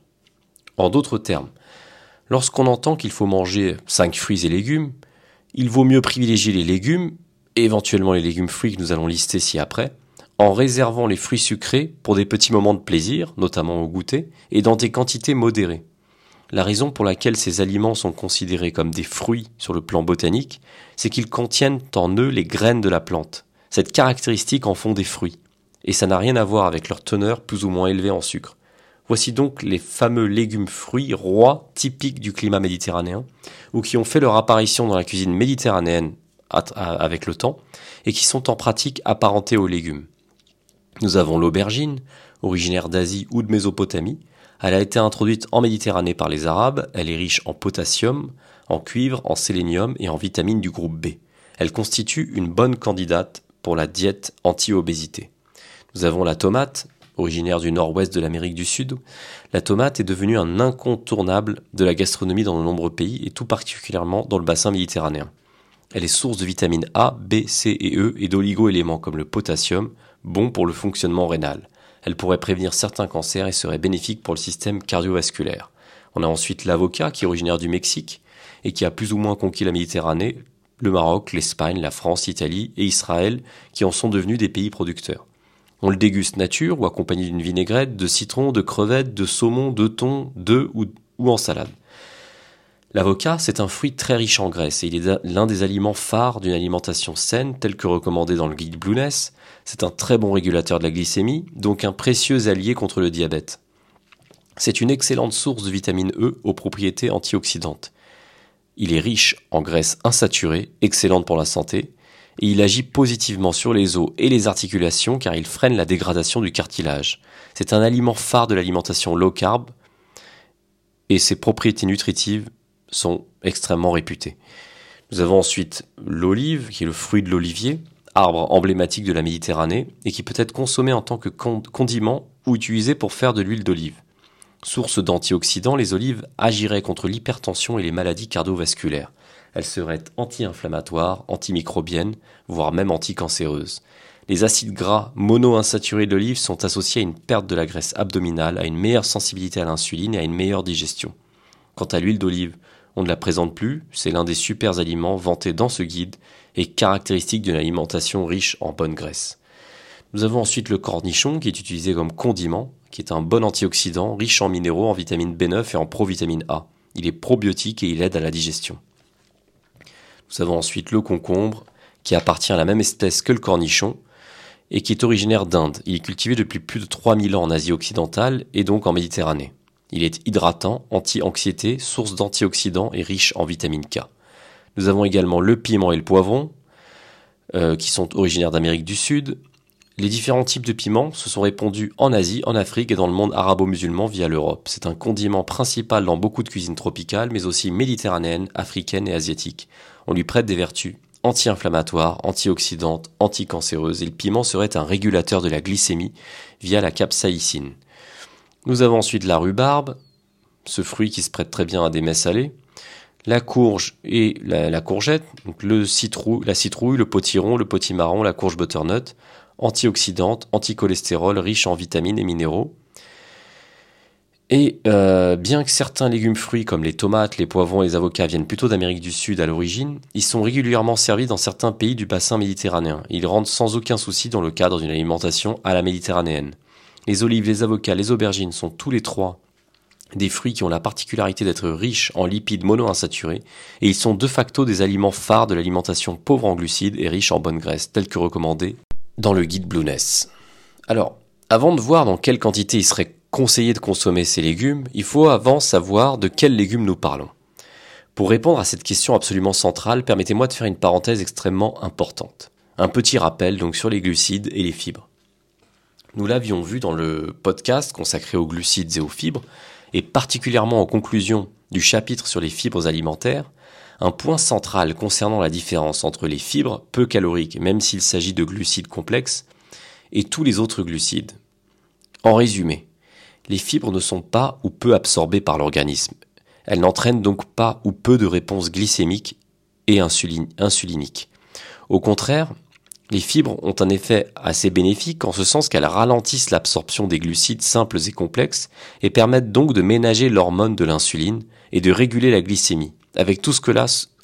En d'autres termes, lorsqu'on entend qu'il faut manger 5 fruits et légumes, il vaut mieux privilégier les légumes, éventuellement les légumes fruits que nous allons lister ci-après, en réservant les fruits sucrés pour des petits moments de plaisir, notamment au goûter, et dans des quantités modérées. La raison pour laquelle ces aliments sont considérés comme des fruits sur le plan botanique, c'est qu'ils contiennent en eux les graines de la plante. Cette caractéristique en font des fruits, et ça n'a rien à voir avec leur teneur plus ou moins élevée en sucre. Voici donc les fameux légumes fruits rois typiques du climat méditerranéen, ou qui ont fait leur apparition dans la cuisine méditerranéenne avec le temps, et qui sont en pratique apparentés aux légumes. Nous avons l'aubergine, originaire d'Asie ou de Mésopotamie. Elle a été introduite en Méditerranée par les Arabes, elle est riche en potassium, en cuivre, en sélénium et en vitamines du groupe B. Elle constitue une bonne candidate pour la diète anti-obésité. Nous avons la tomate, originaire du nord-ouest de l'Amérique du Sud, la tomate est devenue un incontournable de la gastronomie dans de nombreux pays et tout particulièrement dans le bassin méditerranéen. Elle est source de vitamines A, B, C et E et d'oligo-éléments comme le potassium, bon pour le fonctionnement rénal. Elle pourrait prévenir certains cancers et serait bénéfique pour le système cardiovasculaire. On a ensuite l'avocat qui est originaire du Mexique et qui a plus ou moins conquis la Méditerranée, le Maroc, l'Espagne, la France, l'Italie et Israël qui en sont devenus des pays producteurs. On le déguste nature ou accompagné d'une vinaigrette, de citron, de crevettes, de saumon, de thon, d'œufs ou, en salade. L'avocat, c'est un fruit très riche en graisse et il est l'un des aliments phares d'une alimentation saine tel que recommandé dans le guide Blueness. C'est un très bon régulateur de la glycémie, donc un précieux allié contre le diabète. C'est une excellente source de vitamine E aux propriétés antioxydantes. Il est riche en graisses insaturées, excellente pour la santé, et il agit positivement sur les os et les articulations car il freine la dégradation du cartilage. C'est un aliment phare de l'alimentation low carb et ses propriétés nutritives sont extrêmement réputées. Nous avons ensuite l'olive, qui est le fruit de l'olivier, arbre emblématique de la Méditerranée et qui peut être consommé en tant que condiment ou utilisé pour faire de l'huile d'olive. Source d'antioxydants, les olives agiraient contre l'hypertension et les maladies cardiovasculaires. Elles seraient anti-inflammatoires, antimicrobiennes, voire même anticancéreuses. Les acides gras monoinsaturés d'olive sont associés à une perte de la graisse abdominale, à une meilleure sensibilité à l'insuline et à une meilleure digestion. Quant à l'huile d'olive, on ne la présente plus, c'est l'un des super aliments vantés dans ce guide et caractéristique d'une alimentation riche en bonne graisse. Nous avons ensuite le cornichon qui est utilisé comme condiment, qui est un bon antioxydant, riche en minéraux, en vitamine B9 et en provitamine A. Il est probiotique et il aide à la digestion. Nous avons ensuite le concombre, qui appartient à la même espèce que le cornichon, et qui est originaire d'Inde. Il est cultivé depuis plus de 3000 ans en Asie occidentale et donc en Méditerranée. Il est hydratant, anti-anxiété, source d'antioxydants et riche en vitamine K. Nous avons également le piment et le poivron, euh, qui sont originaires d'Amérique du Sud. Les différents types de piments se sont répandus en Asie, en Afrique et dans le monde arabo-musulman via l'Europe. C'est un condiment principal dans beaucoup de cuisines tropicales, mais aussi méditerranéennes, africaines et asiatiques. On lui prête des vertus anti-inflammatoires, antioxydantes, anticancéreuses, et le piment serait un régulateur de la glycémie via la capsaïcine. Nous avons ensuite la rhubarbe, ce fruit qui se prête très bien à des mets salés, la courge et la, courgette, la citrouille, le potiron, le potimarron, la courge butternut, antioxydante, anticholestérol, riche en vitamines et minéraux. Et euh, bien que certains légumes fruits comme les tomates, les poivrons et les avocats viennent plutôt d'Amérique du Sud à l'origine, ils sont régulièrement servis dans certains pays du bassin méditerranéen. Ils rentrent sans aucun souci dans le cadre d'une alimentation à la méditerranéenne. Les olives, les avocats, les aubergines sont tous les trois des fruits qui ont la particularité d'être riches en lipides monoinsaturés, et ils sont de facto des aliments phares de l'alimentation pauvre en glucides et riche en bonnes graisses, tels que recommandés dans le guide Blueness. Alors, avant de voir dans quelle quantité il serait conseillé de consommer ces légumes, il faut avant savoir de quels légumes nous parlons. Pour répondre à cette question absolument centrale, permettez-moi de faire une parenthèse extrêmement importante. Un petit rappel donc sur les glucides et les fibres. Nous l'avions vu dans le podcast consacré aux glucides et aux fibres, et particulièrement en conclusion du chapitre sur les fibres alimentaires, un point central concernant la différence entre les fibres peu caloriques, même s'il s'agit de glucides complexes, et tous les autres glucides. En résumé, les fibres ne sont pas ou peu absorbées par l'organisme. Elles n'entraînent donc pas ou peu de réponse glycémique et insulinique. Au contraire, les fibres ont un effet assez bénéfique en ce sens qu'elles ralentissent l'absorption des glucides simples et complexes et permettent donc de ménager l'hormone de l'insuline et de réguler la glycémie, avec tout, ce que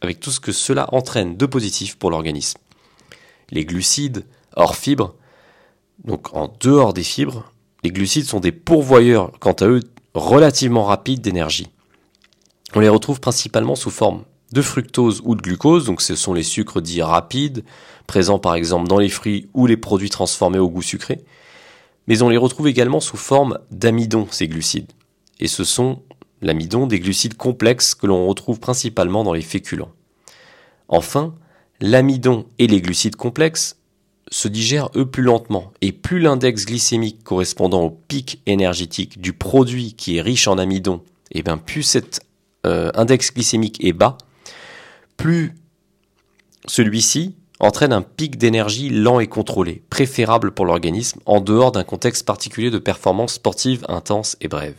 avec tout ce que cela entraîne de positif pour l'organisme. Les glucides, hors fibres, donc en dehors des fibres, les glucides sont des pourvoyeurs, quant à eux, relativement rapides d'énergie. On les retrouve principalement sous forme de fructose ou de glucose, donc ce sont les sucres dits rapides, présents par exemple dans les fruits ou les produits transformés au goût sucré, mais on les retrouve également sous forme d'amidon, ces glucides. Et ce sont l'amidon des glucides complexes que l'on retrouve principalement dans les féculents. Enfin, l'amidon et les glucides complexes se digèrent eux plus lentement, et plus l'index glycémique correspondant au pic énergétique du produit qui est riche en amidon, et eh bien plus cet euh, index glycémique est bas, plus celui-ci entraîne un pic d'énergie lent et contrôlé, préférable pour l'organisme en dehors d'un contexte particulier de performance sportive intense et brève.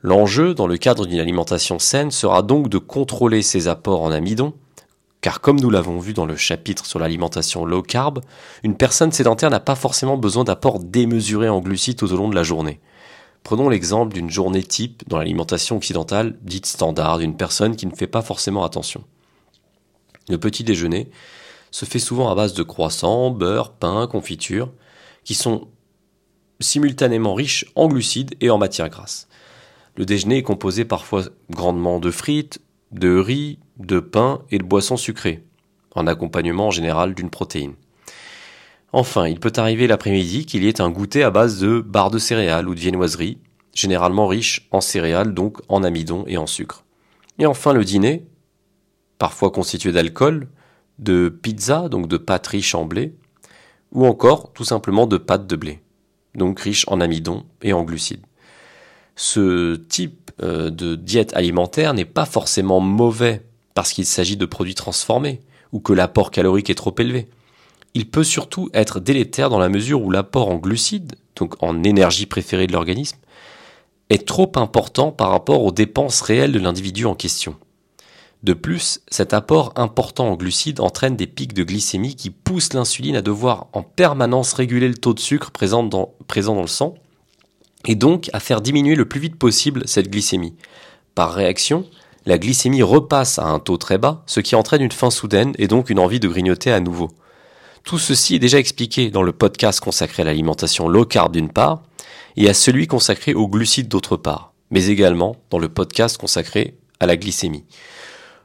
L'enjeu, dans le cadre d'une alimentation saine, sera donc de contrôler ces apports en amidon, car comme nous l'avons vu dans le chapitre sur l'alimentation low carb, une personne sédentaire n'a pas forcément besoin d'apports démesurés en glucides tout au long de la journée. Prenons l'exemple d'une journée type dans l'alimentation occidentale dite standard d'une personne qui ne fait pas forcément attention. Le petit déjeuner se fait souvent à base de croissants, beurre, pain, confiture, qui sont simultanément riches en glucides et en matières grasses. Le déjeuner est composé parfois grandement de frites, de riz, de pain et de boissons sucrées, en accompagnement en général d'une protéine. Enfin, il peut arriver l'après-midi qu'il y ait un goûter à base de barres de céréales ou de viennoiseries, généralement riches en céréales, donc en amidon et en sucre. Et enfin, le dîner, parfois constitué d'alcool, de pizza, donc de pâtes riches en blé, ou encore tout simplement de pâtes de blé, donc riches en amidon et en glucides. Ce type euh, de diète alimentaire n'est pas forcément mauvais parce qu'il s'agit de produits transformés ou que l'apport calorique est trop élevé. Il peut surtout être délétère dans la mesure où l'apport en glucides, donc en énergie préférée de l'organisme, est trop important par rapport aux dépenses réelles de l'individu en question. De plus, cet apport important en glucides entraîne des pics de glycémie qui poussent l'insuline à devoir en permanence réguler le taux de sucre présent dans, le sang, et donc à faire diminuer le plus vite possible cette glycémie. Par réaction, la glycémie repasse à un taux très bas, ce qui entraîne une faim soudaine et donc une envie de grignoter à nouveau. Tout ceci est déjà expliqué dans le podcast consacré à l'alimentation low carb d'une part, et à celui consacré aux glucides d'autre part, mais également dans le podcast consacré à la glycémie.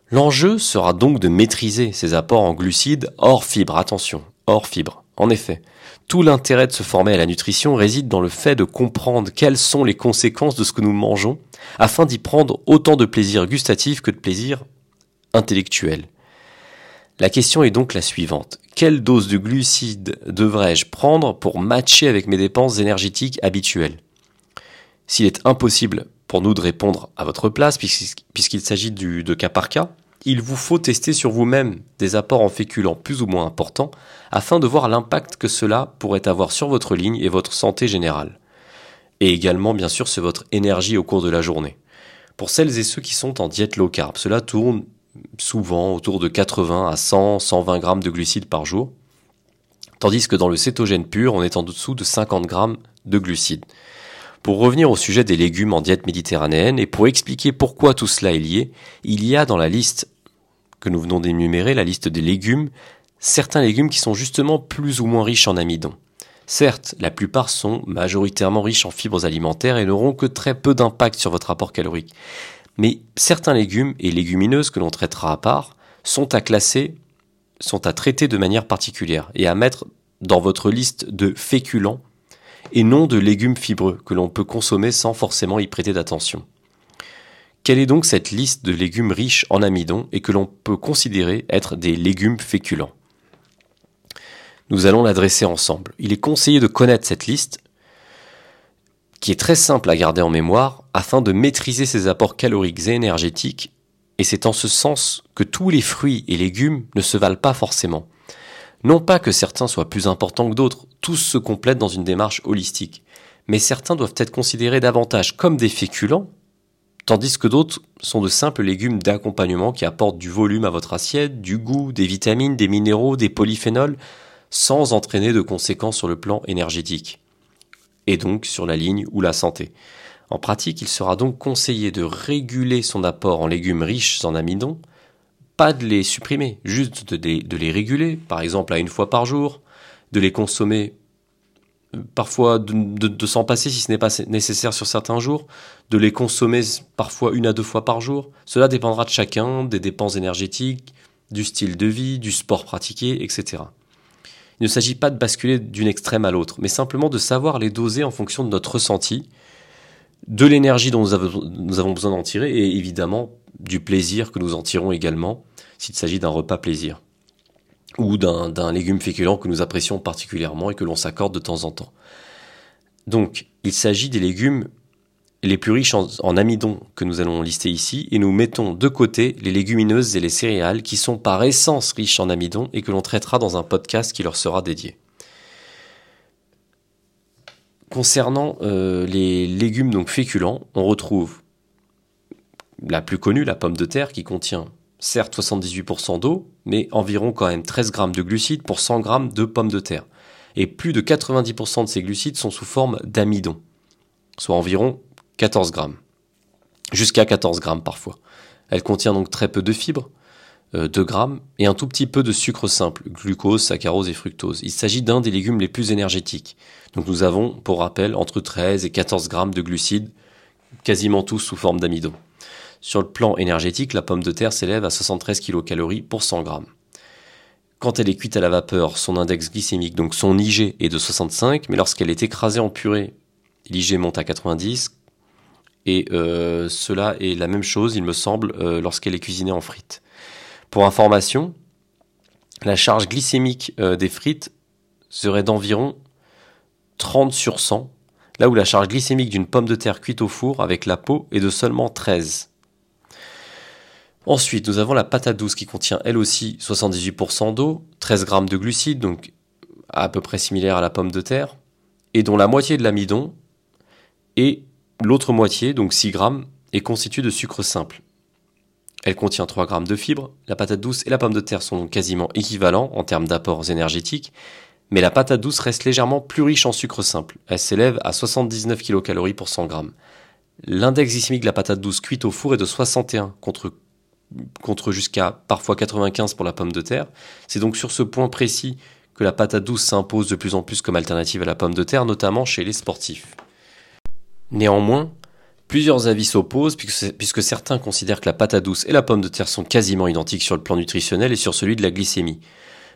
L'enjeu sera donc de maîtriser ces apports en glucides hors fibres, attention, hors fibres. En effet, tout l'intérêt de se former à la nutrition réside dans le fait de comprendre quelles sont les conséquences de ce que nous mangeons, afin d'y prendre autant de plaisir gustatif que de plaisir intellectuel. La question est donc la suivante. Quelle dose de glucides devrais-je prendre pour matcher avec mes dépenses énergétiques habituelles? S'il est impossible pour nous de répondre à votre place, puisqu'il s'agit de cas par cas, il vous faut tester sur vous-même des apports en féculents plus ou moins importants afin de voir l'impact que cela pourrait avoir sur votre ligne et votre santé générale. Et également, bien sûr, sur votre énergie au cours de la journée. Pour celles et ceux qui sont en diète low carb, cela tourne souvent autour de 80 à 100, 120 grammes de glucides par jour, tandis que dans le cétogène pur, on est en dessous de 50 grammes de glucides. Pour revenir au sujet des légumes en diète méditerranéenne et pour expliquer pourquoi tout cela est lié, il y a dans la liste que nous venons d'énumérer, la liste des légumes, certains légumes qui sont justement plus ou moins riches en amidon. Certes, la plupart sont majoritairement riches en fibres alimentaires et n'auront que très peu d'impact sur votre apport calorique. Mais certains légumes et légumineuses que l'on traitera à part sont à classer, sont à traiter de manière particulière et à mettre dans votre liste de féculents et non de légumes fibreux que l'on peut consommer sans forcément y prêter d'attention. Quelle est donc cette liste de légumes riches en amidon et que l'on peut considérer être des légumes féculents? Nous allons l'adresser ensemble. Il est conseillé de connaître cette liste qui est très simple à garder en mémoire afin de maîtriser ses apports caloriques et énergétiques, et c'est en ce sens que tous les fruits et légumes ne se valent pas forcément. Non pas que certains soient plus importants que d'autres, tous se complètent dans une démarche holistique, mais certains doivent être considérés davantage comme des féculents, tandis que d'autres sont de simples légumes d'accompagnement qui apportent du volume à votre assiette, du goût, des vitamines, des minéraux, des polyphénols, sans entraîner de conséquences sur le plan énergétique et donc sur la ligne ou la santé. En pratique, il sera donc conseillé de réguler son apport en légumes riches en amidon, pas de les supprimer, juste de les, réguler, par exemple à une fois par jour, de les consommer euh, parfois de, s'en passer si ce n'est pas nécessaire sur certains jours, de les consommer parfois une à deux fois par jour. Cela dépendra de chacun, des dépenses énergétiques, du style de vie, du sport pratiqué, etc. Il ne s'agit pas de basculer d'une extrême à l'autre, mais simplement de savoir les doser en fonction de notre ressenti, de l'énergie dont nous avons, besoin d'en tirer et évidemment du plaisir que nous en tirons également s'il s'agit d'un repas plaisir ou d'un légume féculent que nous apprécions particulièrement et que l'on s'accorde de temps en temps. Donc, il s'agit des légumes les plus riches en, amidon que nous allons lister ici, et nous mettons de côté les légumineuses et les céréales qui sont par essence riches en amidon et que l'on traitera dans un podcast qui leur sera dédié. Concernant euh, les légumes donc féculents, on retrouve la plus connue, la pomme de terre, qui contient certes 78% d'eau, mais environ quand même 13 grammes de glucides pour 100 grammes de pommes de terre. Et plus de 90% de ces glucides sont sous forme d'amidon, soit environ 14 grammes. Jusqu'à 14 grammes parfois. Elle contient donc très peu de fibres, 2 euh, grammes, et un tout petit peu de sucre simple, glucose, saccharose et fructose. Il s'agit d'un des légumes les plus énergétiques. Donc nous avons, pour rappel, entre 13 et 14 grammes de glucides, quasiment tous sous forme d'amidon. Sur le plan énergétique, la pomme de terre s'élève à 73 kcal pour 100 grammes. Quand elle est cuite à la vapeur, son index glycémique, donc son IG, est de 65, mais lorsqu'elle est écrasée en purée, l'IG monte à 90, et euh, cela est la même chose, il me semble, euh, lorsqu'elle est cuisinée en frites. Pour information, la charge glycémique euh, des frites serait d'environ 30 sur 100, là où la charge glycémique d'une pomme de terre cuite au four avec la peau est de seulement 13. Ensuite, nous avons la patate douce qui contient elle aussi 78% d'eau, 13 g de glucides, donc à peu près similaire à la pomme de terre, et dont la moitié de l'amidon, et L'autre moitié, donc 6 grammes, est constituée de sucre simple. Elle contient 3 grammes de fibres, la patate douce et la pomme de terre sont donc quasiment équivalents en termes d'apports énergétiques, mais la patate douce reste légèrement plus riche en sucre simple. Elle s'élève à 79 kcal pour 100 grammes. L'index glycémique de la patate douce cuite au four est de 61 contre, contre jusqu'à parfois 95 pour la pomme de terre. C'est donc sur ce point précis que la patate douce s'impose de plus en plus comme alternative à la pomme de terre, notamment chez les sportifs. Néanmoins, plusieurs avis s'opposent puisque, certains considèrent que la patate douce et la pomme de terre sont quasiment identiques sur le plan nutritionnel et sur celui de la glycémie.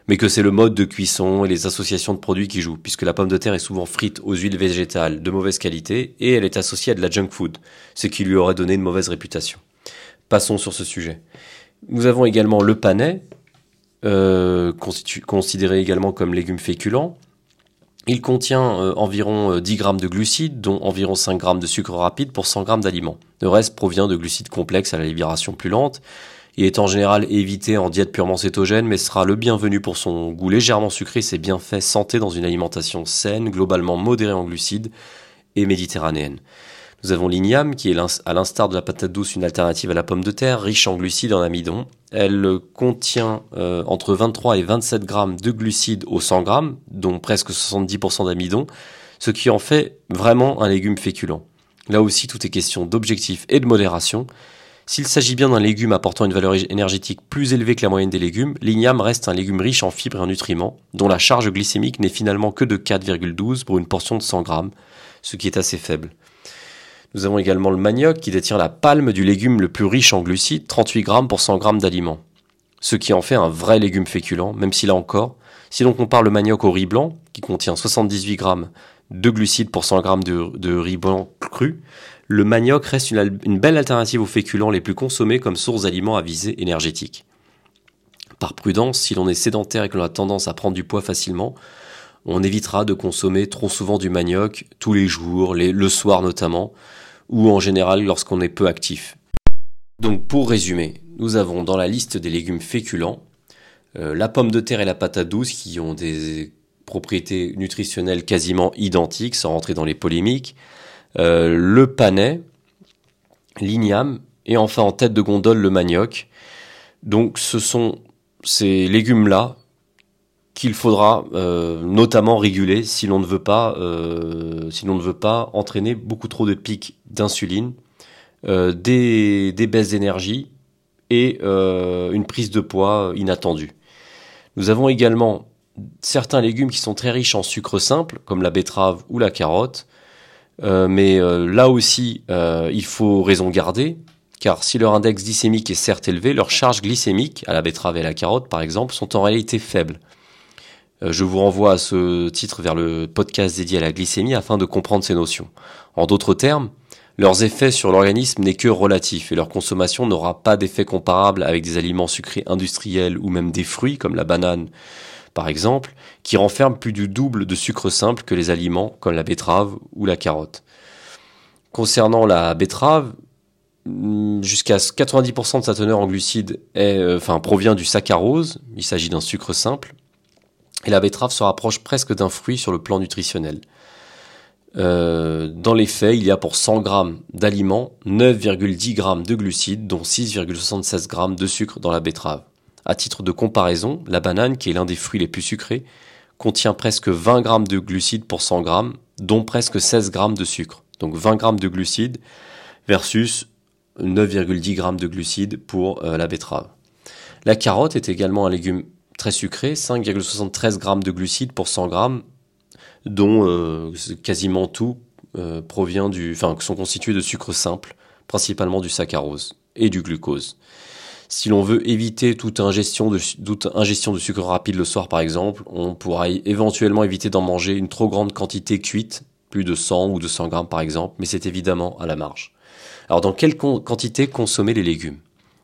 Mais que c'est le mode de cuisson et les associations de produits qui jouent, puisque la pomme de terre est souvent frite aux huiles végétales de mauvaise qualité et elle est associée à de la junk food, ce qui lui aurait donné une mauvaise réputation. Passons sur ce sujet. Nous avons également le panais, euh, considéré également comme légume féculent. Il contient euh, environ 10 euh, grammes de glucides, dont environ 5 grammes de sucre rapide pour 100 grammes d'aliments. Le reste provient de glucides complexes à la libération plus lente. Il est en général évité en diète purement cétogène, mais sera le bienvenu pour son goût légèrement sucré et ses bienfaits santé dans une alimentation saine, globalement modérée en glucides et méditerranéenne. Nous avons l'igname, qui est à l'instar de la patate douce une alternative à la pomme de terre, riche en glucides en amidon. Elle contient euh, entre 23 et 27 grammes de glucides au 100 grammes, dont presque 70% d'amidon, ce qui en fait vraiment un légume féculent. Là aussi, tout est question d'objectif et de modération. S'il s'agit bien d'un légume apportant une valeur énergétique plus élevée que la moyenne des légumes, l'igname reste un légume riche en fibres et en nutriments, dont la charge glycémique n'est finalement que de 4,12 pour une portion de 100 grammes, ce qui est assez faible. Nous avons également le manioc qui détient la palme du légume le plus riche en glucides, 38 grammes pour 100 grammes d'aliments. Ce qui en fait un vrai légume féculent, même si là encore, si l'on compare le manioc au riz blanc, qui contient 78 grammes de glucides pour 100 grammes de, riz blanc cru, le manioc reste une, une, belle alternative aux féculents les plus consommés comme source d'aliments à visée énergétique. Par prudence, si l'on est sédentaire et que l'on a tendance à prendre du poids facilement, on évitera de consommer trop souvent du manioc tous les jours, le soir notamment, ou en général lorsqu'on est peu actif. Donc pour résumer, nous avons dans la liste des légumes féculents euh, la pomme de terre et la patate douce qui ont des propriétés nutritionnelles quasiment identiques sans rentrer dans les polémiques, euh, le panais, l'igname et enfin en tête de gondole le manioc. Donc ce sont ces légumes-là qu'il faudra euh, notamment réguler si l'on ne veut pas euh, si l'on ne veut pas entraîner beaucoup trop de pics d'insuline, euh, des, des, baisses d'énergie et une prise de poids inattendue. Nous avons également certains légumes qui sont très riches en sucre simple, comme la betterave ou la carotte, mais là aussi il faut raison garder, car si leur index glycémique est certes élevé, leur charge glycémique, à la betterave et à la carotte par exemple, sont en réalité faibles. Euh, je vous renvoie à ce titre vers le podcast dédié à la glycémie afin de comprendre ces notions. En d'autres termes, leurs effets sur l'organisme n'est que relatif et leur consommation n'aura pas d'effet comparable avec des aliments sucrés industriels ou même des fruits comme la banane par exemple, qui renferment plus du double de sucre simple que les aliments comme la betterave ou la carotte. Concernant la betterave, hmm, jusqu'à 90% de sa teneur en glucides euh, provient du saccharose, il s'agit d'un sucre simple, et la betterave se rapproche presque d'un fruit sur le plan nutritionnel. Euh, dans les faits, il y a pour 100 grammes d'aliments 9,10 grammes de glucides, dont 6,76 grammes de sucre dans la betterave. À titre de comparaison, la banane, qui est l'un des fruits les plus sucrés, contient presque 20 grammes de glucides pour 100 grammes, dont presque 16 grammes de sucre. Donc 20 grammes de glucides versus 9,10 grammes de glucides pour euh, la betterave. La carotte est également un légume très sucré, 5,73 grammes de glucides pour 100 grammes, dont euh, quasiment tout euh, provient du, enfin, sont constitués de sucre simple, principalement du saccharose et du glucose. Si l'on veut éviter toute ingestion, de, sucre rapide le soir par exemple, on pourra éventuellement éviter d'en manger une trop grande quantité cuite, plus de 100 ou 200 grammes par exemple, mais c'est évidemment à la marge. Alors dans quelle quantité consommer les légumes?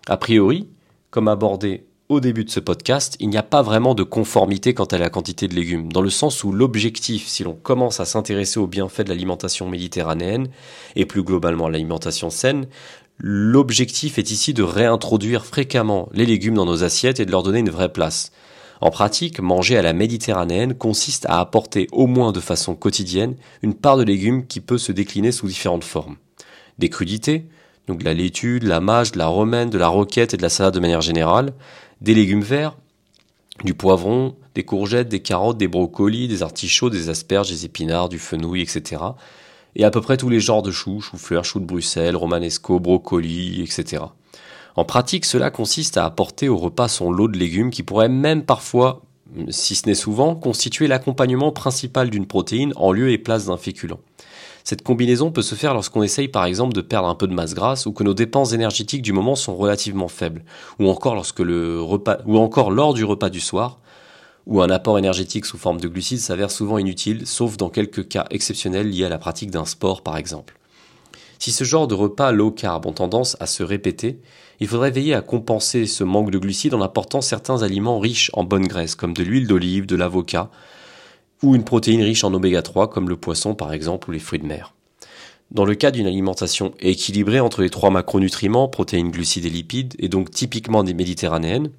A priori, comme abordé au début de ce podcast, il n'y a pas vraiment de conformité quant à la quantité de légumes, dans le sens où l'objectif, si l'on commence à s'intéresser aux bienfaits de l'alimentation méditerranéenne, et plus globalement à l'alimentation saine, l'objectif est ici de réintroduire fréquemment les légumes dans nos assiettes et de leur donner une vraie place. En pratique, manger à la méditerranéenne consiste à apporter au moins de façon quotidienne une part de légumes qui peut se décliner sous différentes formes. des crudités, donc de la laitue, de la mâche, de la romaine, de la roquette et de la salade de manière générale, des légumes verts, du poivron, des courgettes, des carottes, des brocolis, des artichauts, des asperges, des épinards, du fenouil, etc. Et à peu près tous les genres de choux, choux-fleurs, choux de Bruxelles, romanesco, brocolis, etc. En pratique, cela consiste à apporter au repas son lot de légumes qui pourrait même parfois, si ce n'est souvent, constituer l'accompagnement principal d'une protéine en lieu et place d'un féculent. Cette combinaison peut se faire lorsqu'on essaye par exemple de perdre un peu de masse grasse ou que nos dépenses énergétiques du moment sont relativement faibles, ou encore lorsque ou encore lors du repas du soir, où un apport énergétique sous forme de glucides s'avère souvent inutile, sauf dans quelques cas exceptionnels liés à la pratique d'un sport par exemple. Si ce genre de repas low carb ont tendance à se répéter, il faudrait veiller à compenser ce manque de glucides en apportant certains aliments riches en bonne graisse, comme de l'huile d'olive, de l'avocat, ou une protéine riche en oméga 3 comme le poisson par exemple ou les fruits de mer. Dans le cas d'une alimentation équilibrée entre les trois macronutriments, protéines, glucides et lipides, et donc typiquement des méditerranéennes,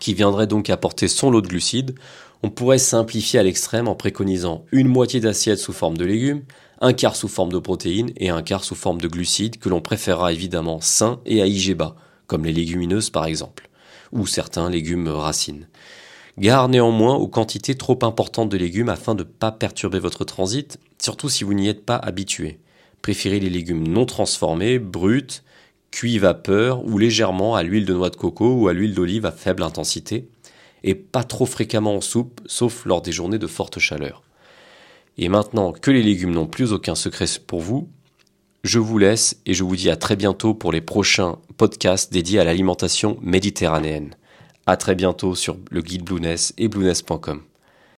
qui viendrait donc apporter son lot de glucides, on pourrait simplifier à l'extrême en préconisant une moitié d'assiette sous forme de légumes, un quart sous forme de protéines et un quart sous forme de glucides que l'on préférera évidemment sains et à IG bas, comme les légumineuses par exemple, ou certains légumes racines. Gare néanmoins aux quantités trop importantes de légumes afin de ne pas perturber votre transit, surtout si vous n'y êtes pas habitué. Préférez les légumes non transformés, bruts, cuits vapeur ou légèrement à l'huile de noix de coco ou à l'huile d'olive à faible intensité, et pas trop fréquemment en soupe, sauf lors des journées de forte chaleur. Et maintenant que les légumes n'ont plus aucun secret pour vous, je vous laisse et je vous dis à très bientôt pour les prochains podcasts dédiés à l'alimentation méditerranéenne. À très bientôt sur le guide Blueness et blueness.com.